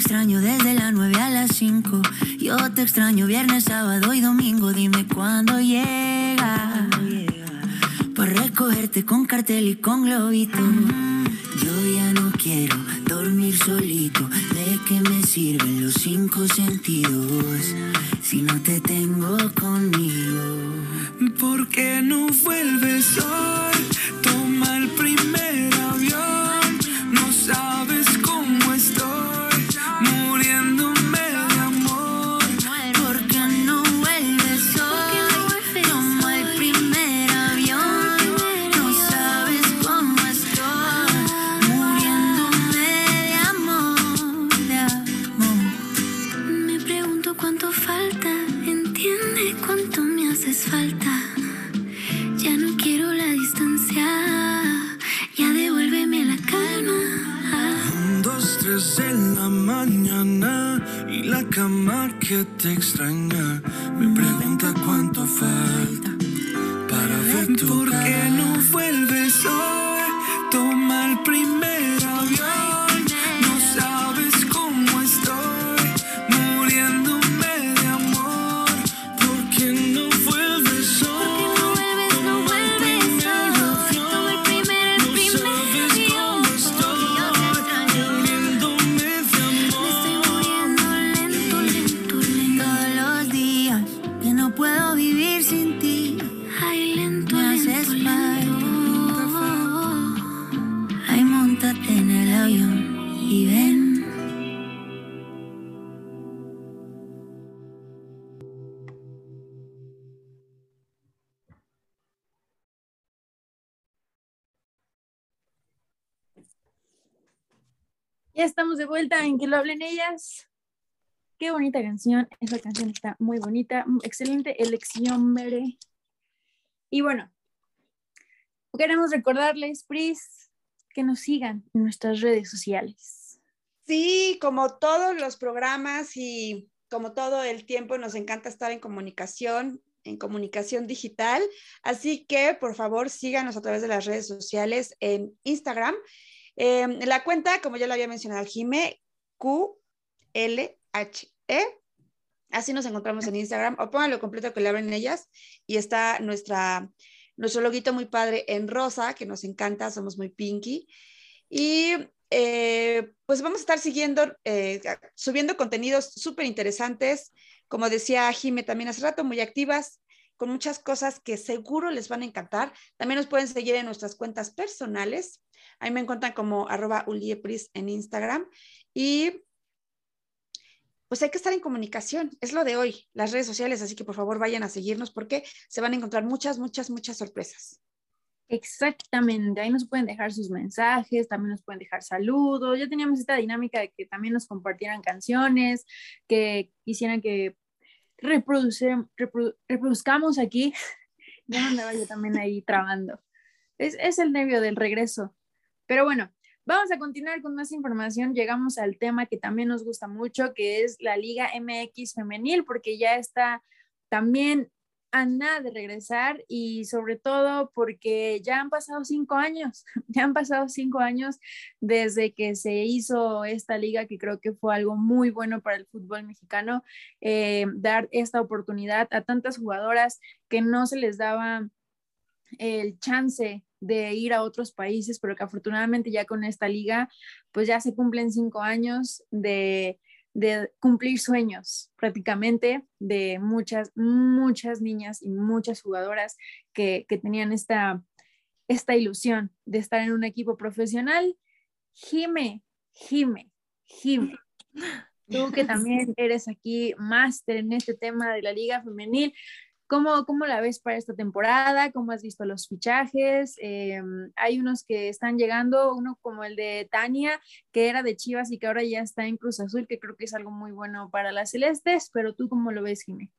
Extraño desde las 9 a las 5. Yo te extraño viernes, sábado y domingo. Dime cuándo llega. Por recogerte con cartel y con globito. Yo ya no quiero dormir solito. ¿De qué me sirven los cinco sentidos si no te tengo conmigo? ¿Por qué no vuelves hoy? Que te extraña me pregunta cuánto falta para ver tu ¿Por Ya estamos de vuelta en que lo hablen ellas. Qué bonita canción. Esa canción está muy bonita. Excelente elección, Mere. Y bueno, queremos recordarles, Pris, que nos sigan en nuestras redes sociales. Sí, como todos los programas y como todo el tiempo, nos encanta estar en comunicación, en comunicación digital. Así que, por favor, síganos a través de las redes sociales en Instagram. Eh, la cuenta, como ya lo había mencionado Jime, QLHE. Así nos encontramos en Instagram. O pónganlo completo que le abren ellas. Y está nuestra, nuestro loguito muy padre en rosa, que nos encanta, somos muy pinky. Y eh, pues vamos a estar siguiendo, eh, subiendo contenidos súper interesantes, como decía Jime también hace rato, muy activas, con muchas cosas que seguro les van a encantar. También nos pueden seguir en nuestras cuentas personales. Ahí me encuentran como arroba uliepris en Instagram. Y pues hay que estar en comunicación, es lo de hoy, las redes sociales, así que por favor vayan a seguirnos porque se van a encontrar muchas, muchas, muchas sorpresas. Exactamente, ahí nos pueden dejar sus mensajes, también nos pueden dejar saludos. Ya teníamos esta dinámica de que también nos compartieran canciones, que quisieran que reproducir, reprodu- reproduzcamos aquí. Ya me vaya también ahí trabando. Es, es el nervio del regreso. Pero bueno, vamos a continuar con más información. Llegamos al tema que también nos gusta mucho, que es la Liga MX femenil, porque ya está también a nada de regresar y sobre todo porque ya han pasado cinco años, ya han pasado cinco años desde que se hizo esta liga, que creo que fue algo muy bueno para el fútbol mexicano, eh, dar esta oportunidad a tantas jugadoras que no se les daba el chance de ir a otros países, pero que afortunadamente ya con esta liga, pues ya se cumplen cinco años de, de cumplir sueños prácticamente de muchas, muchas niñas y muchas jugadoras que, que tenían esta, esta ilusión de estar en un equipo profesional. Jime, Jime, Jime. Tú que también eres aquí máster en este tema de la liga femenil, ¿Cómo, ¿Cómo la ves para esta temporada? ¿Cómo has visto los fichajes? Eh, hay unos que están llegando, uno como el de Tania, que era de Chivas y que ahora ya está en Cruz Azul, que creo que es algo muy bueno para las celestes, pero tú cómo lo ves, Jimé?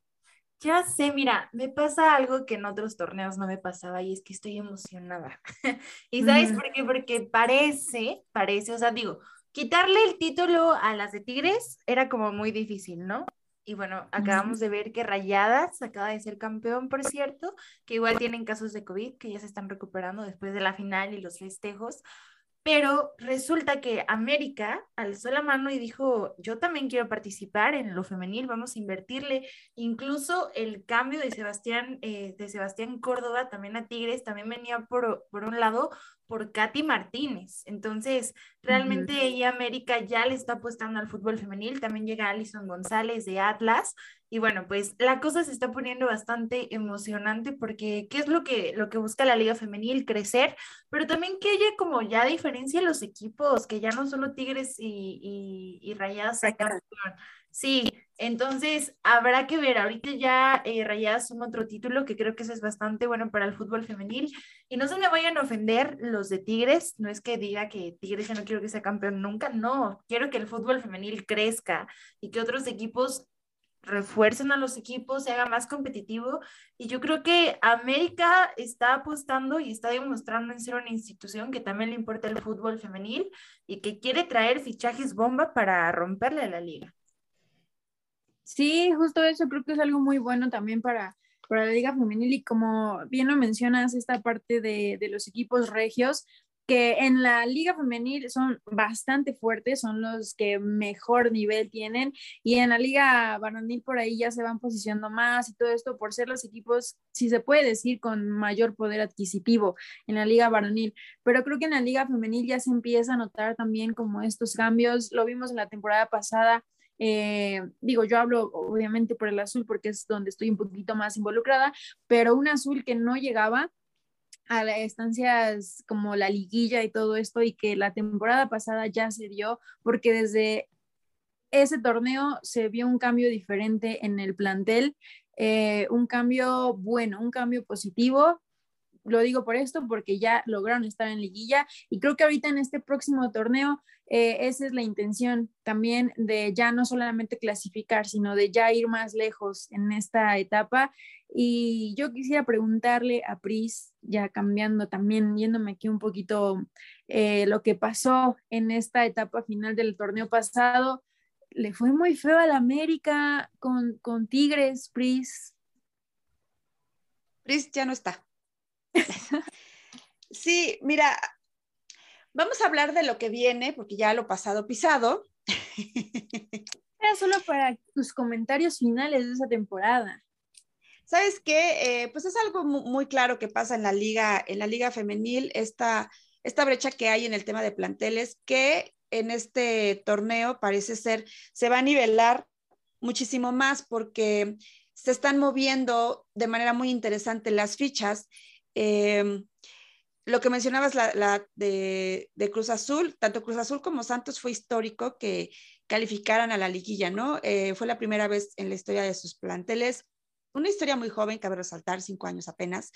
Ya sé, mira, me pasa algo que en otros torneos no me pasaba y es que estoy emocionada. ¿Y sabes por qué? Porque parece, parece, o sea, digo, quitarle el título a las de Tigres era como muy difícil, ¿no? Y bueno, acabamos de ver que Rayadas acaba de ser campeón, por cierto, que igual tienen casos de COVID que ya se están recuperando después de la final y los festejos. Pero resulta que América alzó la mano y dijo, yo también quiero participar en lo femenil, vamos a invertirle. Incluso el cambio de Sebastián, eh, de Sebastián Córdoba también a Tigres, también venía por, por un lado por Katy Martínez. Entonces, realmente ella América ya le está apostando al fútbol femenil. También llega Alison González de Atlas. Y bueno, pues la cosa se está poniendo bastante emocionante porque ¿qué es lo que, lo que busca la liga femenil? Crecer, pero también que haya como ya diferencia los equipos, que ya no solo Tigres y, y, y Rayadas Sí, entonces habrá que ver. Ahorita ya eh, Rayadas suma otro título que creo que eso es bastante bueno para el fútbol femenil. Y no se me vayan a ofender los de Tigres. No es que diga que Tigres ya no quiero que sea campeón nunca. No, quiero que el fútbol femenil crezca y que otros equipos refuercen a los equipos, se haga más competitivo. Y yo creo que América está apostando y está demostrando en ser una institución que también le importa el fútbol femenil y que quiere traer fichajes bomba para romperle a la liga. Sí, justo eso creo que es algo muy bueno también para, para la Liga Femenil y como bien lo mencionas, esta parte de, de los equipos regios, que en la liga femenil son bastante fuertes, son los que mejor nivel tienen y en la liga varonil por ahí ya se van posicionando más y todo esto por ser los equipos, si se puede decir, con mayor poder adquisitivo en la liga varonil, pero creo que en la liga femenil ya se empieza a notar también como estos cambios, lo vimos en la temporada pasada eh, digo, yo hablo obviamente por el azul porque es donde estoy un poquito más involucrada, pero un azul que no llegaba a las estancias como la liguilla y todo esto y que la temporada pasada ya se dio porque desde ese torneo se vio un cambio diferente en el plantel, eh, un cambio bueno, un cambio positivo lo digo por esto, porque ya lograron estar en liguilla y creo que ahorita en este próximo torneo eh, esa es la intención también de ya no solamente clasificar, sino de ya ir más lejos en esta etapa. Y yo quisiera preguntarle a Pris, ya cambiando también, yéndome aquí un poquito eh, lo que pasó en esta etapa final del torneo pasado. Le fue muy feo al América con, con Tigres, Pris. Pris ya no está. Sí, mira, vamos a hablar de lo que viene, porque ya lo pasado pisado. Era solo para tus comentarios finales de esa temporada. ¿Sabes qué? Eh, pues es algo muy, claro que pasa en la liga, en la liga femenil, esta, esta brecha que hay en el tema de planteles, que en este torneo parece ser, se va a nivelar muchísimo más porque se están moviendo de manera muy interesante las fichas Em, lo que mencionabas la, de, Cruz Azul, tanto Cruz Azul como Santos fue histórico que calificaran a la liguilla, ¿no? Eh, fue la primera vez en la historia de sus planteles. Una historia muy joven, cabe resaltar, cinco años apenas.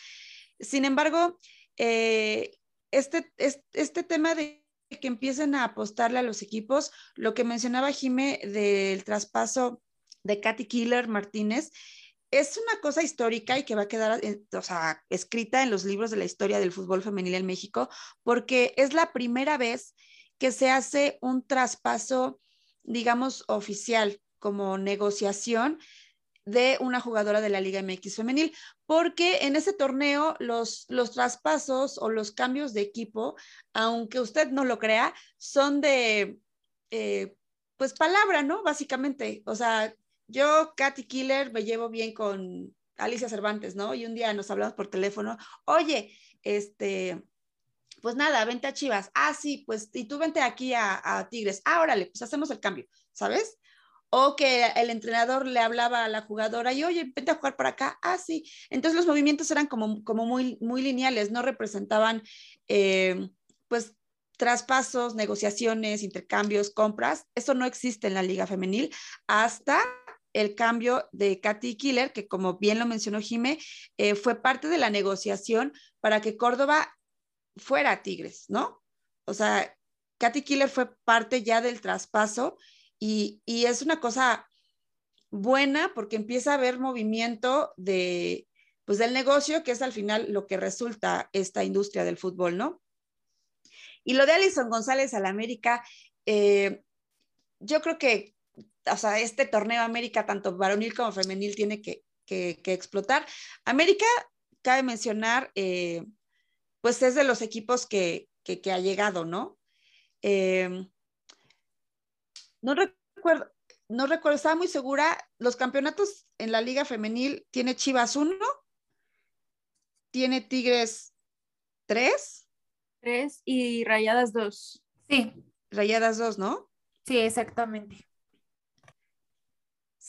Sin embargo, eh, este, este, este tema de que empiecen a apostarle a los equipos, lo que mencionaba Jime del traspaso de Katy Killer Martínez, es una cosa histórica y que va a quedar eh, escrita en los libros de la historia del fútbol femenil en México, porque es la primera vez que se hace un traspaso, digamos, oficial como negociación de una jugadora de la Liga MX femenil, porque en ese torneo los, los traspasos o los cambios de equipo, aunque usted no lo crea, son de, eh, pues, palabra, ¿no? Básicamente, o sea, yo, Katy Killer, me llevo bien con Alicia Cervantes, ¿no? Y un día nos hablamos por teléfono, oye, este, pues nada, vente a Chivas. Ah, sí, pues, y tú vente aquí a, Tigres. Ah, órale, pues hacemos el cambio, ¿sabes? O que el entrenador le hablaba a la jugadora y, oye, vente a jugar por acá. Ah, sí. Entonces los movimientos eran como, como muy, muy lineales, no representaban, eh, pues, traspasos, negociaciones, intercambios, compras. Eso no existe en la liga femenil hasta el cambio de Katy Killer, que como bien lo mencionó Jime, eh, fue parte de la negociación para que Córdoba fuera Tigres, ¿no? O sea, Katy Killer fue parte ya del traspaso y, y es una cosa buena porque empieza a haber movimiento de, pues del negocio, que es al final lo que resulta esta industria del fútbol, ¿no? Y lo de Alison González al América, eh, yo creo que, o sea, este torneo América, tanto varonil como femenil, tiene que, que, explotar. América, cabe mencionar, eh, pues es de los equipos que, que ha llegado, ¿no? Eh, no recuerdo, no recuerdo, estaba muy segura, los campeonatos en la liga femenil tiene Chivas 1, tiene Tigres 3. 3 y Rayadas 2. Sí. Rayadas 2, ¿no? Sí, exactamente.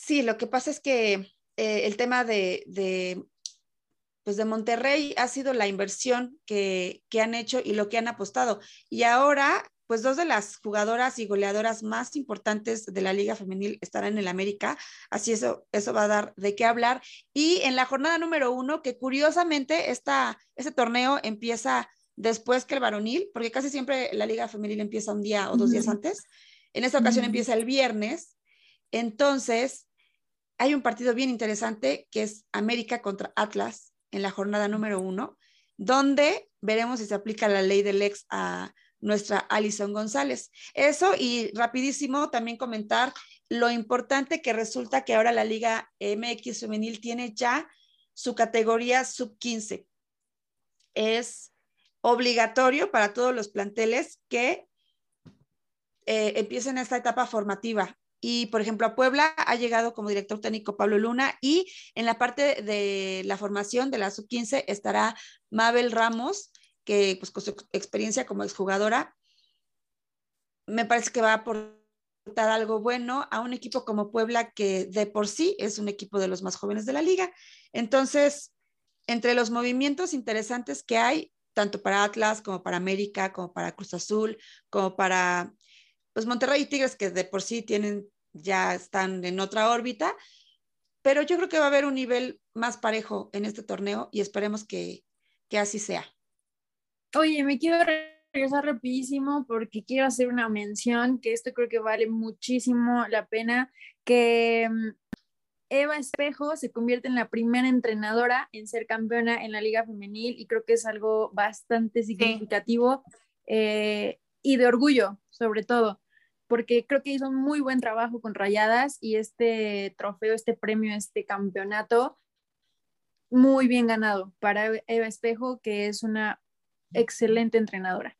Sí, lo que pasa es que eh, el tema de, de, pues de Monterrey ha sido la inversión que, que han hecho y lo que han apostado. Y ahora pues dos de las jugadoras y goleadoras más importantes de la Liga Femenil estarán en el América, así eso, eso va a dar de qué hablar. Y en la jornada número uno, que curiosamente esta, este torneo empieza después que el varonil, porque casi siempre la Liga Femenil empieza un día o dos días antes. En esta ocasión empieza el viernes. Entonces, hay un partido bien interesante que es América contra Atlas en la jornada número uno, donde veremos si se aplica la ley del ex a nuestra Alison González. Eso y rapidísimo también comentar lo importante que resulta que ahora la Liga MX femenil tiene ya su categoría sub 15. Es obligatorio para todos los planteles que eh, empiecen esta etapa formativa. Y, por ejemplo, a Puebla ha llegado como director técnico Pablo Luna y en la parte de la formación de la sub-15 estará Mabel Ramos, que pues con su experiencia como exjugadora, me parece que va a aportar algo bueno a un equipo como Puebla, que de por sí es un equipo de los más jóvenes de la liga. Entonces, entre los movimientos interesantes que hay, tanto para Atlas como para América, como para Cruz Azul, como para pues Monterrey y Tigres, que de por sí tienen, ya están en otra órbita, pero yo creo que va a haber un nivel más parejo en este torneo y esperemos que, que así sea. Oye, me quiero regresar rapidísimo porque quiero hacer una mención que esto creo que vale muchísimo la pena, que mm, Eva Espejo se convierte en la primera entrenadora en ser campeona en la liga femenil y creo que es algo bastante significativo eh, y de orgullo, sobre todo, porque creo que hizo un muy buen trabajo con Rayadas y este trofeo, este premio, este campeonato, muy bien ganado para Eva Espejo, que es una excelente entrenadora.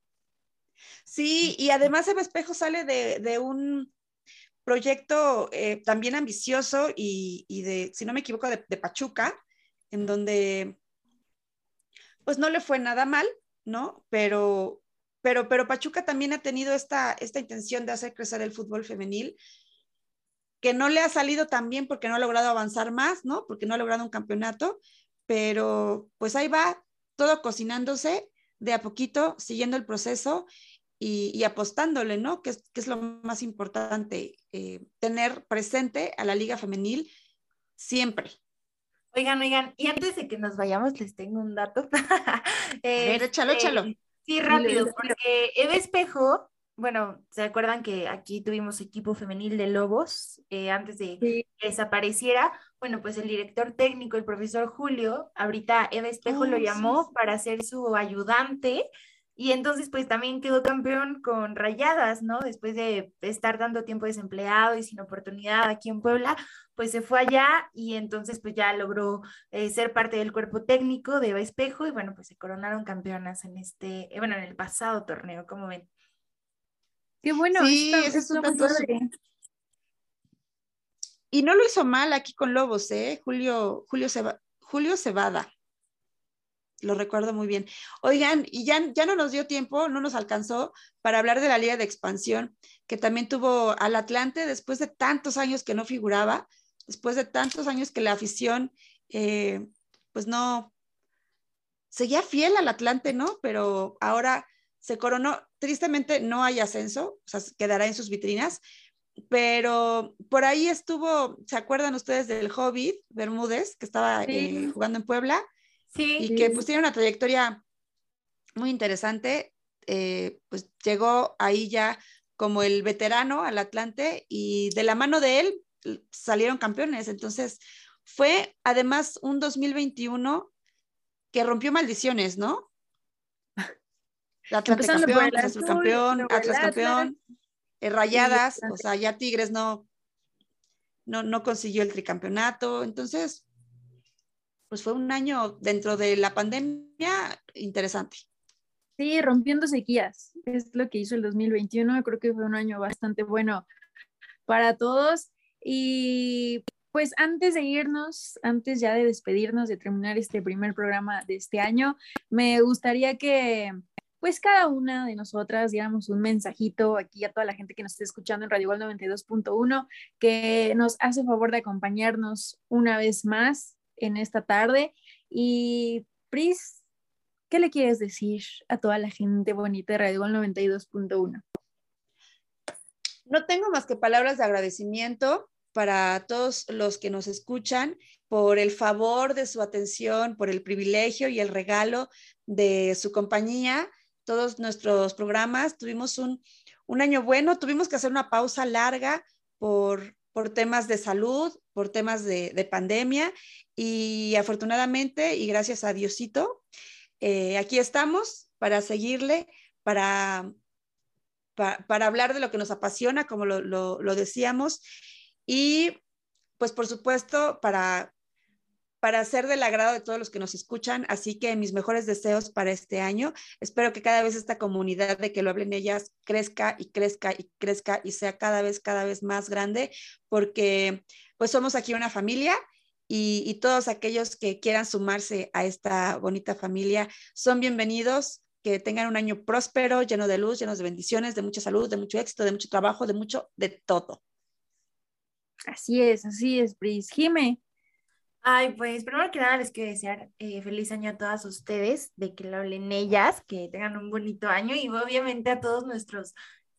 Sí, y además Eva Espejo sale de, un proyecto eh, también ambicioso y, de, si no me equivoco, de, Pachuca, en donde pues no le fue nada mal, ¿no? Pero, pero, pero Pachuca también ha tenido esta, esta intención de hacer crecer el fútbol femenil, que no le ha salido tan bien porque no ha logrado avanzar más, ¿no? Porque no ha logrado un campeonato, pero pues ahí va todo cocinándose de a poquito, siguiendo el proceso y, apostándole, ¿no? Que es, es, lo más importante, eh, tener presente a la liga femenil siempre. Oigan, oigan, y antes de que nos vayamos, les tengo un dato. eh, échalo, échalo. Sí, rápido, porque Eva Espejo, bueno, ¿se acuerdan que aquí tuvimos equipo femenil de Lobos eh, antes de que desapareciera? Bueno, pues el director técnico, el profesor Julio, ahorita Eva Espejo lo llamó para ser su ayudante y entonces pues también quedó campeón con Rayadas, ¿no? Después de estar dando tiempo desempleado y sin oportunidad aquí en Puebla, pues se fue allá y entonces pues ya logró eh, ser parte del cuerpo técnico de Eva Espejo y bueno, pues se coronaron campeonas en este, eh, bueno, en el pasado torneo, ¿cómo ven? Qué bueno. Sí, es un y no lo hizo mal aquí con Lobos, ¿eh? Julio, Julio, Julio Cebada. Lo recuerdo muy bien. Oigan, y ya, ya no nos dio tiempo, no nos alcanzó para hablar de la Liga de Expansión, que también tuvo al Atlante después de tantos años que no figuraba, después de tantos años que la afición, eh, pues no, seguía fiel al Atlante, ¿no? Pero ahora se coronó, tristemente no hay ascenso, o sea, quedará en sus vitrinas, pero por ahí estuvo, ¿se acuerdan ustedes del Hobbit Bermúdez, que estaba eh, jugando en Puebla? Sí. Y que pues tiene una trayectoria muy interesante. eh, pues llegó ahí ya como el veterano al Atlante y de la mano de él salieron campeones. Entonces fue además un 2021 que rompió maldiciones, ¿no? Atlante campeón, el Cruz Azul azul, campeón, luego el Atlas Atlas. campeón, eh, Rayadas, o sea, ya Tigres no, no, no consiguió el tricampeonato. Entonces, pues fue un año dentro de la pandemia interesante. Sí, rompiendo sequías. Es lo que hizo el 2021. Creo que fue un año bastante bueno para todos. Y pues antes de irnos, antes ya de despedirnos, de terminar este primer programa de este año, me gustaría que pues cada una de nosotras diéramos un mensajito aquí a toda la gente que nos esté escuchando en Radio Igual 92.1, que nos hace favor de acompañarnos una vez más en esta tarde. Y Pris, ¿qué le quieres decir a toda la gente bonita de Radio Igual 92.1? No tengo más que palabras de agradecimiento para todos los que nos escuchan por el favor de su atención, por el privilegio y el regalo de su compañía. Todos nuestros programas tuvimos un, un año bueno, tuvimos que hacer una pausa larga por, por temas de salud, por temas de, de pandemia y afortunadamente y gracias a Diosito, eh, aquí estamos para seguirle, para, pa- para hablar de lo que nos apasiona, como lo, lo- lo decíamos, y pues por supuesto para, para ser del agrado de todos los que nos escuchan. Así que mis mejores deseos para este año. Espero que cada vez esta comunidad de que lo hablen ellas crezca y crezca y crezca y sea cada vez, cada vez más grande, porque pues somos aquí una familia. Y, y todos aquellos que quieran sumarse a esta bonita familia son bienvenidos que tengan un año próspero, lleno de luz, lleno de bendiciones, de mucha salud, de mucho éxito, de mucho trabajo, de mucho, de todo. Así es, así es, Pris. Jime, Ay, pues primero que nada les quiero desear eh, feliz año a todas ustedes, de que lo hablen ellas, que tengan un bonito año y obviamente a todos nuestros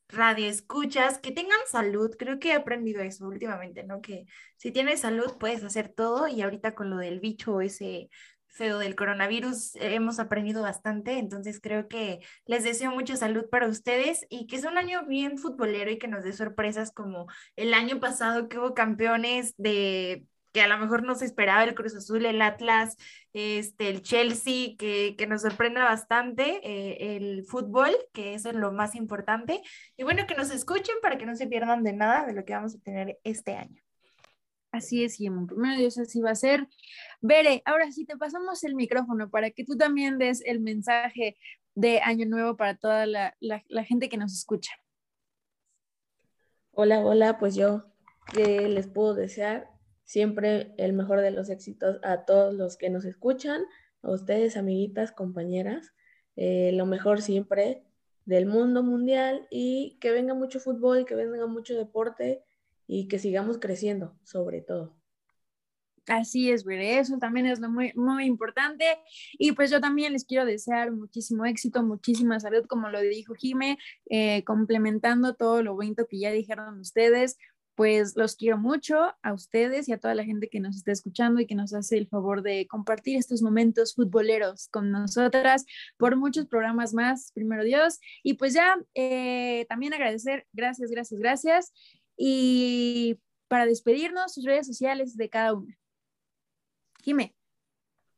radioescuchas, que tengan salud. Creo que he aprendido eso últimamente, ¿no? Que si tienes salud puedes hacer todo y ahorita con lo del bicho ese feo del coronavirus hemos aprendido bastante, entonces creo que les deseo mucha salud para ustedes y que sea un año bien futbolero y que nos dé sorpresas como el año pasado que hubo campeones de que a lo mejor no se esperaba el Cruz Azul, el Atlas, este, el Chelsea, que, que nos sorprenda bastante eh, el fútbol, que eso es lo más importante. Y bueno, que nos escuchen para que no se pierdan de nada de lo que vamos a tener este año. así es, Jime. Primero Dios, así va a ser. Bere, ahora sí te pasamos el micrófono para que tú también des el mensaje de Año Nuevo para toda la, la- la gente que nos escucha. Hola, hola, pues yo que les puedo desear siempre el mejor de los éxitos a todos los que nos escuchan, a ustedes, amiguitas, compañeras, eh, lo mejor siempre del mundo mundial y que venga mucho fútbol, que venga mucho deporte y que sigamos creciendo, sobre todo. Así es, Bere, eso también es lo muy, muy importante. Y pues yo también les quiero desear muchísimo éxito, muchísima salud, como lo dijo Jime, eh, complementando todo lo bonito que ya dijeron ustedes. Pues los quiero mucho a ustedes y a toda la gente que nos está escuchando y que nos hace el favor de compartir estos momentos futboleros con nosotras por muchos programas más, primero Dios. Y pues ya eh, también agradecer, gracias, gracias, gracias. Y para despedirnos, sus redes sociales de cada una. Jime.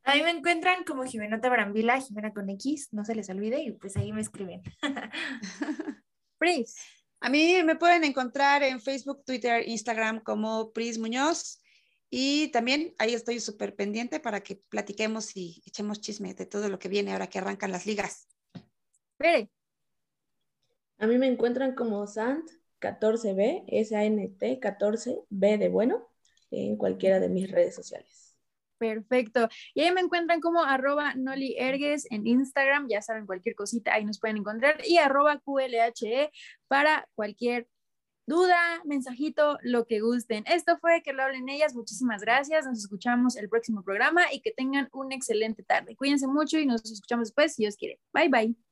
A mí me encuentran como Jimenota Brambila, Jimena con X, no se les olvide, y pues ahí me escriben. Pris. A mí me pueden encontrar en Facebook, Twitter, Instagram como Pris Muñoz. Y también ahí estoy súper pendiente para que platiquemos y echemos chisme de todo lo que viene ahora que arrancan las ligas. Bere. A mí me encuentran como Sant14B, S-A-N-T 14B de bueno, en cualquiera de mis redes sociales. Perfecto. Y ahí me encuentran como arroba Noli Ergues en Instagram, ya saben, cualquier cosita ahí nos pueden encontrar, y arroba QLHE para cualquier duda, mensajito, lo que gusten. Esto fue Que lo hablen ellas. Muchísimas gracias. Nos escuchamos el próximo programa y que tengan una excelente tarde. Cuídense mucho y nos escuchamos después si Dios quiere. Bye bye.